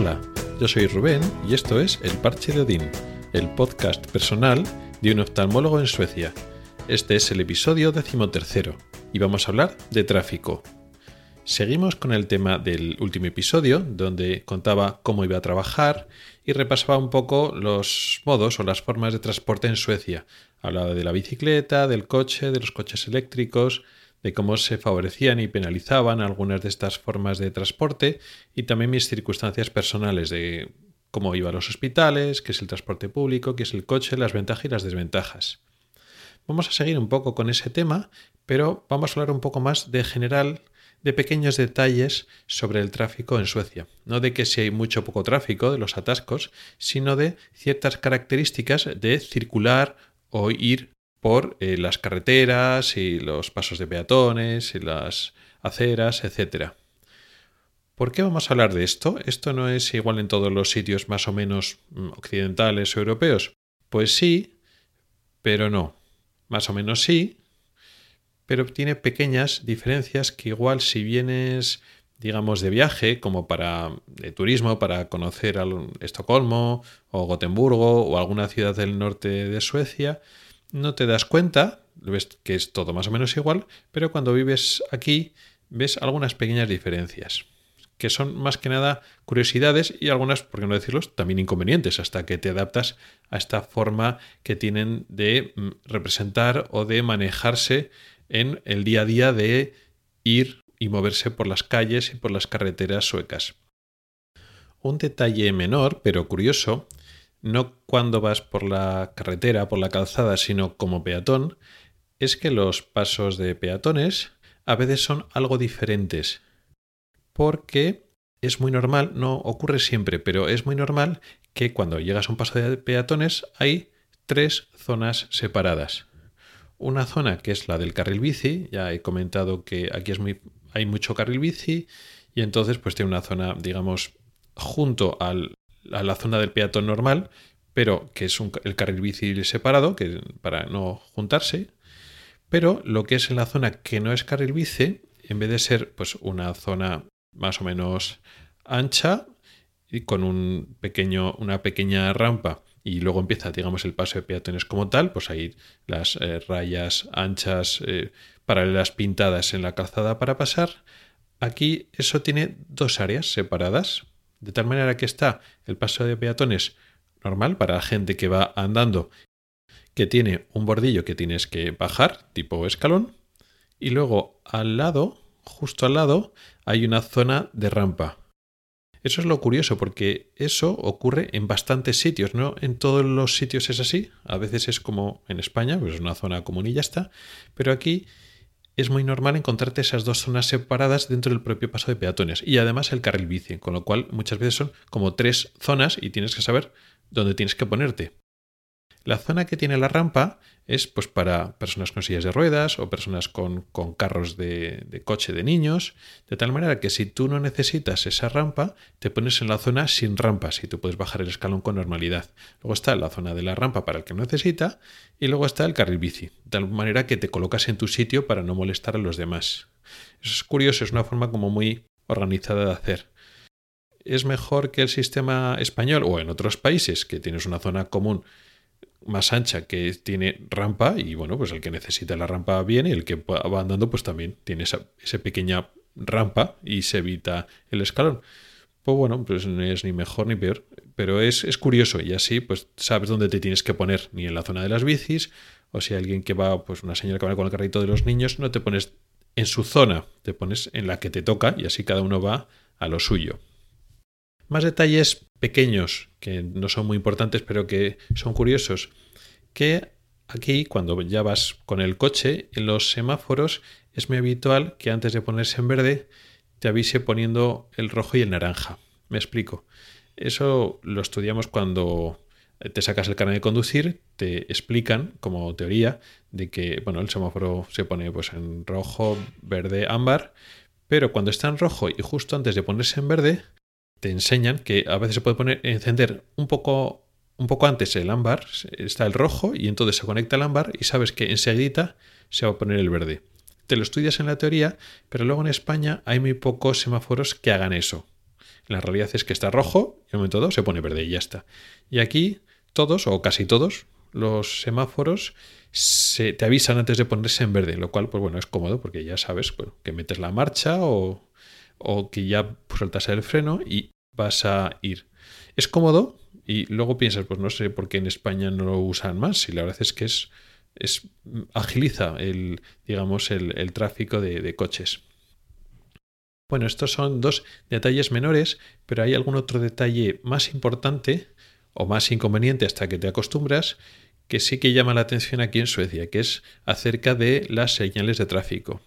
Hola, yo soy Rubén y esto es El Parche de Odín, el podcast personal de un oftalmólogo en Suecia. Este es el episodio decimotercero y vamos a hablar de tráfico. Seguimos con el tema del último episodio, donde contaba cómo iba a trabajar y repasaba un poco los modos o las formas de transporte en Suecia. Hablaba de la bicicleta, del coche, de los coches eléctricos, de cómo se favorecían y penalizaban algunas de estas formas de transporte y también mis circunstancias personales de cómo iba a los hospitales, qué es el transporte público, qué es el coche, las ventajas y las desventajas. Vamos a seguir un poco con ese tema, pero vamos a hablar un poco más de general, de pequeños detalles sobre el tráfico en Suecia. No de que si hay mucho o poco tráfico, de los atascos, sino de ciertas características de circular o ir por eh, las carreteras y los pasos de peatones y las aceras, etc. ¿Por qué vamos a hablar de esto? ¿Esto no es igual en todos los sitios más o menos mm, occidentales o europeos? Pues sí, pero no. Más o menos sí, pero tiene pequeñas diferencias que igual si vienes digamos de viaje como para de turismo para conocer Estocolmo o Gotemburgo o alguna ciudad del norte de Suecia no te das cuenta, ves que es todo más o menos igual, pero cuando vives aquí ves algunas pequeñas diferencias, que son más que nada curiosidades y algunas, por qué no decirlo, también inconvenientes, hasta que te adaptas a esta forma que tienen de mm, representar o de manejarse en el día a día de ir y moverse por las calles y por las carreteras suecas. Un detalle menor, pero curioso, no cuando vas por la carretera, por la calzada, sino como peatón, es que los pasos de peatones a veces son algo diferentes. Porque es muy normal, no ocurre siempre, pero es muy normal que cuando llegas a un paso de peatones hay tres zonas separadas. Una zona que es la del carril bici, ya he comentado que aquí es muy, hay mucho carril bici y entonces pues tiene una zona, digamos, junto al a la zona del peatón normal, pero que es un, el carril bici separado, que, para no juntarse. Pero lo que es en la zona que no es carril bici, en vez de ser pues, una zona más o menos ancha y con un pequeño, una pequeña rampa y luego empieza, digamos, el paso de peatones como tal, pues hay las eh, rayas anchas eh, paralelas pintadas en la calzada para pasar. Aquí eso tiene dos áreas separadas, de tal manera que está el paso de peatones normal para la gente que va andando, que tiene un bordillo que tienes que bajar, tipo escalón, y luego al lado, justo al lado, hay una zona de rampa. Eso es lo curioso, porque eso ocurre en bastantes sitios, ¿no? En todos los sitios es así. A veces es como en España, pues es una zona común y ya está. Pero aquí es muy normal encontrarte esas dos zonas separadas dentro del propio paso de peatones y además el carril bici, con lo cual muchas veces son como tres zonas y tienes que saber dónde tienes que ponerte. La zona que tiene la rampa es pues para personas con sillas de ruedas o personas con, carros de, de, coche de niños, de tal manera que si tú no necesitas esa rampa, te pones en la zona sin rampas y tú puedes bajar el escalón con normalidad. Luego está la zona de la rampa para el que necesita y luego está el carril bici, de tal manera que te colocas en tu sitio para no molestar a los demás. Eso es curioso, es una forma como muy organizada de hacer es mejor que el sistema español o en otros países que tienes una zona común más ancha que tiene rampa y bueno, pues el que necesita la rampa viene y el que va andando pues también tiene esa, pequeña rampa y se evita el escalón. Pues bueno, pues no es ni mejor ni peor, pero es, es curioso y así pues sabes dónde te tienes que poner, ni en la zona de las bicis, o si alguien que va, pues una señora que va con el carrito de los niños, no te pones en su zona, te pones en la que te toca y así cada uno va a lo suyo. Más detalles pequeños, que no son muy importantes, pero que son curiosos, que aquí cuando ya vas con el coche, en los semáforos es muy habitual que antes de ponerse en verde te avise poniendo el rojo y el naranja. Me explico. Eso lo estudiamos cuando te sacas el carnet de conducir, te explican como teoría de que bueno, el semáforo se pone pues en rojo, verde, ámbar, pero cuando está en rojo y justo antes de ponerse en verde, te enseñan que a veces se puede poner, encender un poco, un poco antes el ámbar, está el rojo y entonces se conecta el ámbar y sabes que enseguida se va a poner el verde. Te lo estudias en la teoría, pero luego en España hay muy pocos semáforos que hagan eso. La realidad es que está rojo y en un momento dado se pone verde y ya está. Y aquí todos o casi todos los semáforos se, te avisan antes de ponerse en verde, lo cual pues bueno es cómodo porque ya sabes que metes la marcha o, o que ya sueltas el freno y vas a ir. Es cómodo y luego piensas, pues no sé por qué en España no lo usan más. Y la verdad es que es, es agiliza el, digamos, el, tráfico de, de coches. Bueno, estos son dos detalles menores, pero hay algún otro detalle más importante o más inconveniente hasta que te acostumbras, que sí que llama la atención aquí en Suecia, que es acerca de las señales de tráfico.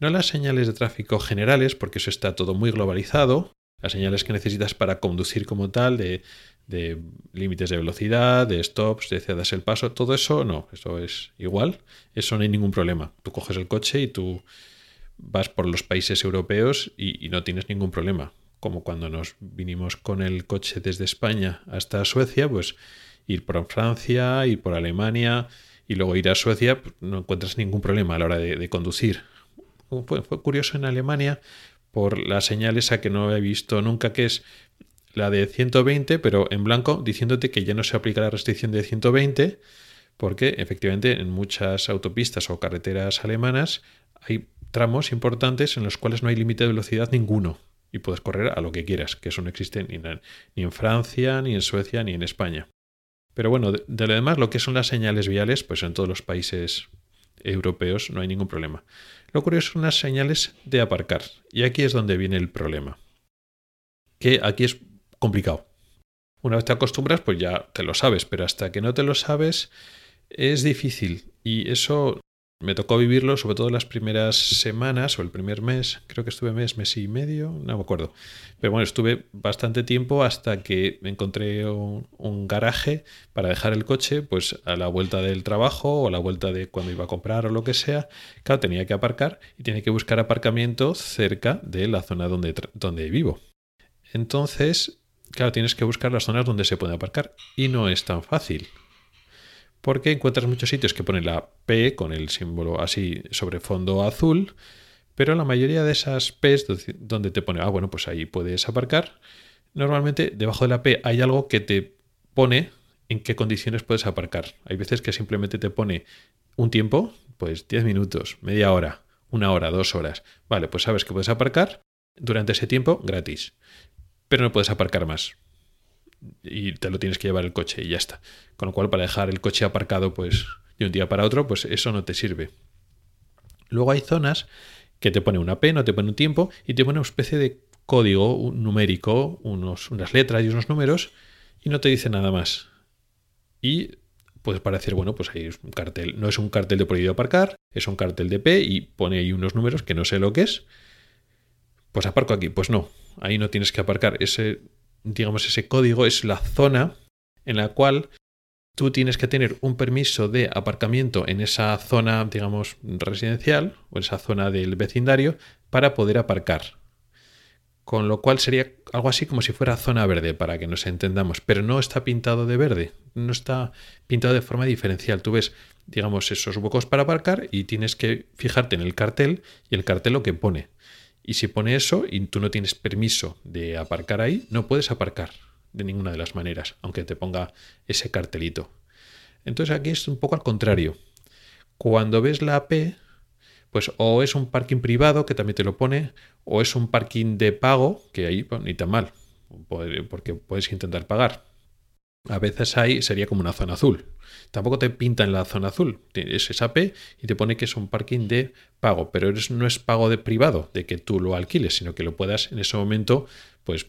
No las señales de tráfico generales, porque eso está todo muy globalizado, las señales que necesitas para conducir como tal, de, límites de velocidad, de stops, de cedas el paso, todo eso no, eso es igual, eso no hay ningún problema. Tú coges el coche y tú vas por los países europeos y, no tienes ningún problema. Como cuando nos vinimos con el coche desde España hasta Suecia, pues ir por Francia, ir por Alemania y luego ir a Suecia, pues, no encuentras ningún problema a la hora de, conducir. Fue, curioso en Alemania por la señal esa que no he visto nunca, que es la de 120, pero en blanco, diciéndote que ya no se aplica la restricción de 120, porque efectivamente en muchas autopistas o carreteras alemanas hay tramos importantes en los cuales no hay límite de velocidad ninguno y puedes correr a lo que quieras, que eso no existe ni en, Francia, ni en Suecia, ni en España. Pero bueno, de, lo demás, lo que son las señales viales, pues en todos los países europeos no hay ningún problema. Lo curioso son las señales de aparcar. Y aquí es donde viene el problema. Que aquí es complicado. Una vez te acostumbras, pues ya te lo sabes, pero hasta que no te lo sabes es difícil. Y eso me tocó vivirlo sobre todo las primeras semanas o el primer mes, creo que estuve mes, mes y medio, no me acuerdo. Pero bueno, estuve bastante tiempo hasta que encontré un, garaje para dejar el coche, pues a la vuelta del trabajo o a la vuelta de cuando iba a comprar o lo que sea. Claro, tenía que aparcar y tenía que buscar aparcamiento cerca de la zona donde, donde vivo. Entonces, claro, tienes que buscar las zonas donde se puede aparcar y no es tan fácil porque encuentras muchos sitios que ponen la P con el símbolo así sobre fondo azul, pero la mayoría de esas P's donde te pone, ah, bueno, pues ahí puedes aparcar, normalmente debajo de la P hay algo que te pone en qué condiciones puedes aparcar. Hay veces que simplemente te pone un tiempo, pues 10 minutos, media hora, una hora, dos horas. Vale, pues sabes que puedes aparcar durante ese tiempo gratis, pero no puedes aparcar más y te lo tienes que llevar el coche y ya está. Con lo cual, para dejar el coche aparcado, pues de un día para otro, pues eso no te sirve. Luego hay zonas que te pone una P, no te pone un tiempo y te pone una especie de código numérico, unos, unas letras y unos números y no te dice nada más. Y puedes parecer, bueno, pues ahí es un cartel. No es un cartel de prohibido aparcar, es un cartel de P y pone ahí unos números que no sé lo que es. Pues aparco aquí. Pues no, ahí no tienes que aparcar. Ese digamos, ese código es la zona en la cual tú tienes que tener un permiso de aparcamiento en esa zona, digamos, residencial o esa zona del vecindario para poder aparcar. Con lo cual sería algo así como si fuera zona verde, para que nos entendamos, pero no está pintado de verde, no está pintado de forma diferencial. Tú ves, digamos, esos huecos para aparcar y tienes que fijarte en el cartel y el cartel lo que pone. Y si pone eso y tú no tienes permiso de aparcar ahí, no puedes aparcar de ninguna de las maneras, aunque te ponga ese cartelito. Entonces aquí es un poco al contrario. Cuando ves la AP, pues o es un parking privado, que también te lo pone, o es un parking de pago, que ahí pues, ni tan mal, porque puedes intentar pagar. A veces ahí sería como una zona azul. Tampoco te pinta en la zona azul. Es esa P y te pone que es un parking de pago, pero no es pago de privado, de que tú lo alquiles, sino que lo puedas en ese momento, pues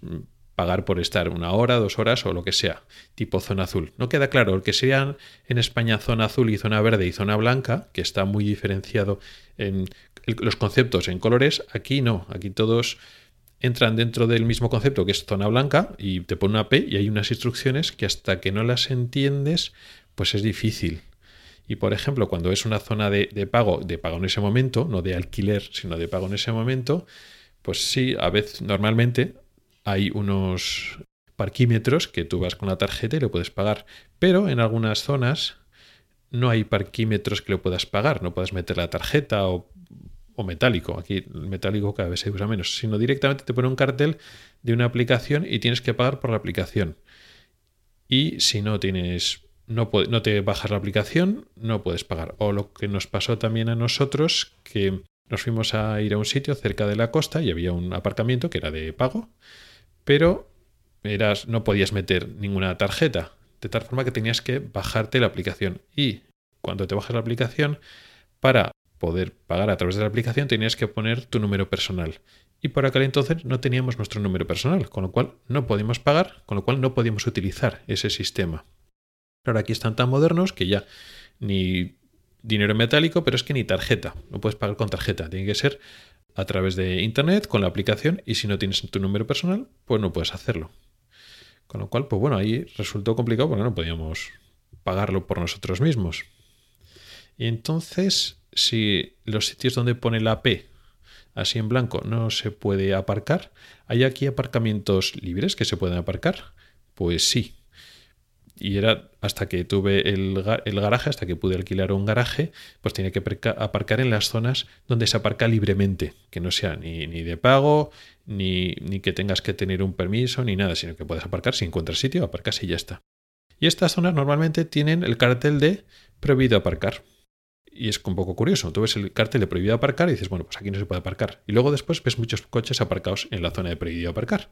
pagar por estar una hora, dos horas o lo que sea, tipo zona azul. No queda claro, el que sean en España zona azul y zona verde y zona blanca, que está muy diferenciado en los conceptos en colores, aquí no, aquí todos entran dentro del mismo concepto que es zona blanca y te pone una P y hay unas instrucciones que hasta que no las entiendes, pues es difícil. Y por ejemplo, cuando es una zona de, pago, de pago en ese momento, no de alquiler, sino de pago en ese momento, pues sí, a veces normalmente hay unos parquímetros que tú vas con la tarjeta y lo puedes pagar. Pero en algunas zonas no hay parquímetros que lo puedas pagar, no puedes meter la tarjeta o o metálico, aquí el metálico cada vez se usa menos, sino directamente te pone un cartel de una aplicación y tienes que pagar por la aplicación. Y si no tienes, no, no te bajas la aplicación, no puedes pagar. O lo que nos pasó también a nosotros, que nos fuimos a ir a un sitio cerca de la costa y había un aparcamiento que era de pago, pero eras, no podías meter ninguna tarjeta, de tal forma que tenías que bajarte la aplicación. Y cuando te bajas la aplicación, para poder pagar a través de la aplicación tenías que poner tu número personal. Y por aquel entonces no teníamos nuestro número personal, con lo cual no podíamos pagar, con lo cual no podíamos utilizar ese sistema. Ahora aquí están tan modernos que ya ni dinero metálico, pero es que ni tarjeta, no puedes pagar con tarjeta, tiene que ser a través de internet con la aplicación y si no tienes tu número personal, pues no puedes hacerlo. Con lo cual, pues bueno, ahí resultó complicado porque no podíamos pagarlo por nosotros mismos. Y entonces, si los sitios donde pone la P así en blanco no se puede aparcar, ¿hay aquí aparcamientos libres que se pueden aparcar? Pues sí. Y era hasta que tuve el, garaje, hasta que pude alquilar un garaje, pues tenía que aparcar en las zonas donde se aparca libremente, que no sea ni, ni de pago, ni, ni, que tengas que tener un permiso, ni nada, sino que puedes aparcar si encuentras sitio, aparcas y ya está. Y estas zonas normalmente tienen el cartel de prohibido aparcar. Y es un poco curioso. Tú ves el cartel de prohibido aparcar y dices, bueno, pues aquí no se puede aparcar. Y luego después ves muchos coches aparcados en la zona de prohibido aparcar,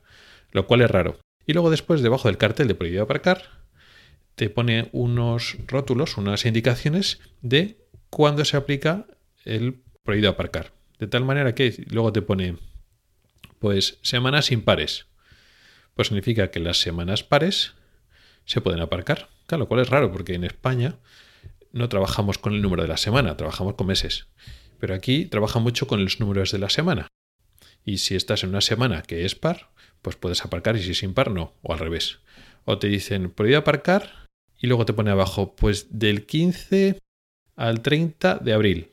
lo cual es raro. Y luego después, debajo del cartel de prohibido aparcar, te pone unos rótulos, unas indicaciones de cuándo se aplica el prohibido aparcar. De tal manera que luego te pone pues semanas impares. Pues significa que las semanas pares se pueden aparcar. Claro, lo cual es raro porque en España no trabajamos con el número de la semana, trabajamos con meses. Pero aquí trabaja mucho con los números de la semana. Y si estás en una semana que es par, pues puedes aparcar y si es impar no, o al revés. O te dicen, prohibido aparcar y luego te pone abajo, pues del 15 al 30 de abril.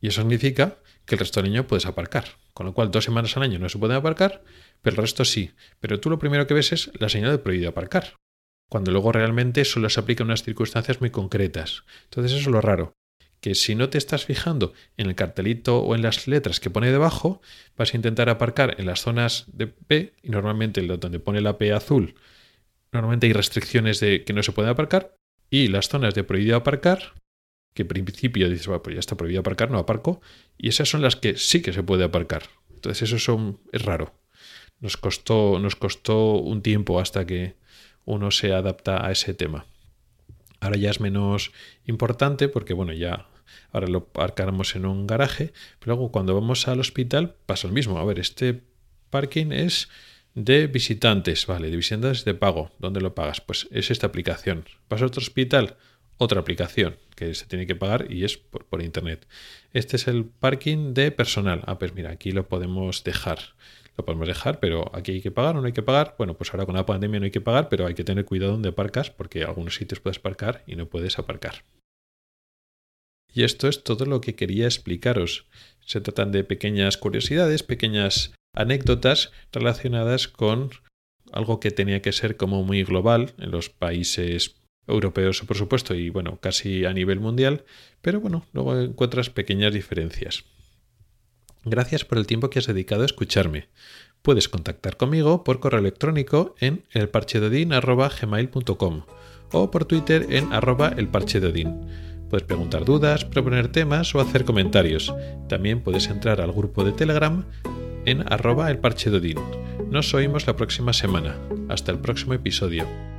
Y eso significa que el resto del año puedes aparcar. Con lo cual, dos semanas al año no se pueden aparcar, pero el resto sí. Pero tú lo primero que ves es la señal de prohibido aparcar. Cuando luego realmente solo se aplica en unas circunstancias muy concretas. Entonces eso es lo raro. Que si no te estás fijando en el cartelito o en las letras que pone debajo, vas a intentar aparcar en las zonas de P, y normalmente donde pone la P azul, normalmente hay restricciones de que no se puede aparcar, y las zonas de prohibido aparcar, que en principio dices, pues ya está prohibido aparcar, no aparco, y esas son las que sí que se puede aparcar. Entonces eso es raro. Nos costó, nos costó un tiempo hasta que uno se adapta a ese tema. Ahora ya es menos importante porque, bueno, ya ahora lo aparcamos en un garaje, pero luego cuando vamos al hospital pasa lo mismo. A ver, este parking es de visitantes, vale, de visitantes de pago. ¿Dónde lo pagas? Pues es esta aplicación. Vas a otro hospital, otra aplicación que se tiene que pagar y es por, internet. Este es el parking de personal. Ah, pues mira, aquí lo podemos dejar. Lo podemos dejar, pero aquí hay que pagar o no hay que pagar. Bueno, pues ahora con la pandemia no hay que pagar, pero hay que tener cuidado donde aparcas porque algunos sitios puedes aparcar y no puedes aparcar. Y esto es todo lo que quería explicaros. Se tratan de pequeñas curiosidades, pequeñas anécdotas relacionadas con algo que tenía que ser como muy global en los países europeos, por supuesto, y bueno, casi a nivel mundial, pero bueno, luego encuentras pequeñas diferencias. Gracias por el tiempo que has dedicado a escucharme. Puedes contactar conmigo por correo electrónico en elparchedodin.gmail.com o por Twitter en arroba elparchedodin. Puedes preguntar dudas, proponer temas o hacer comentarios. También puedes entrar al grupo de Telegram en arroba elparchedodin. Nos oímos la próxima semana. Hasta el próximo episodio.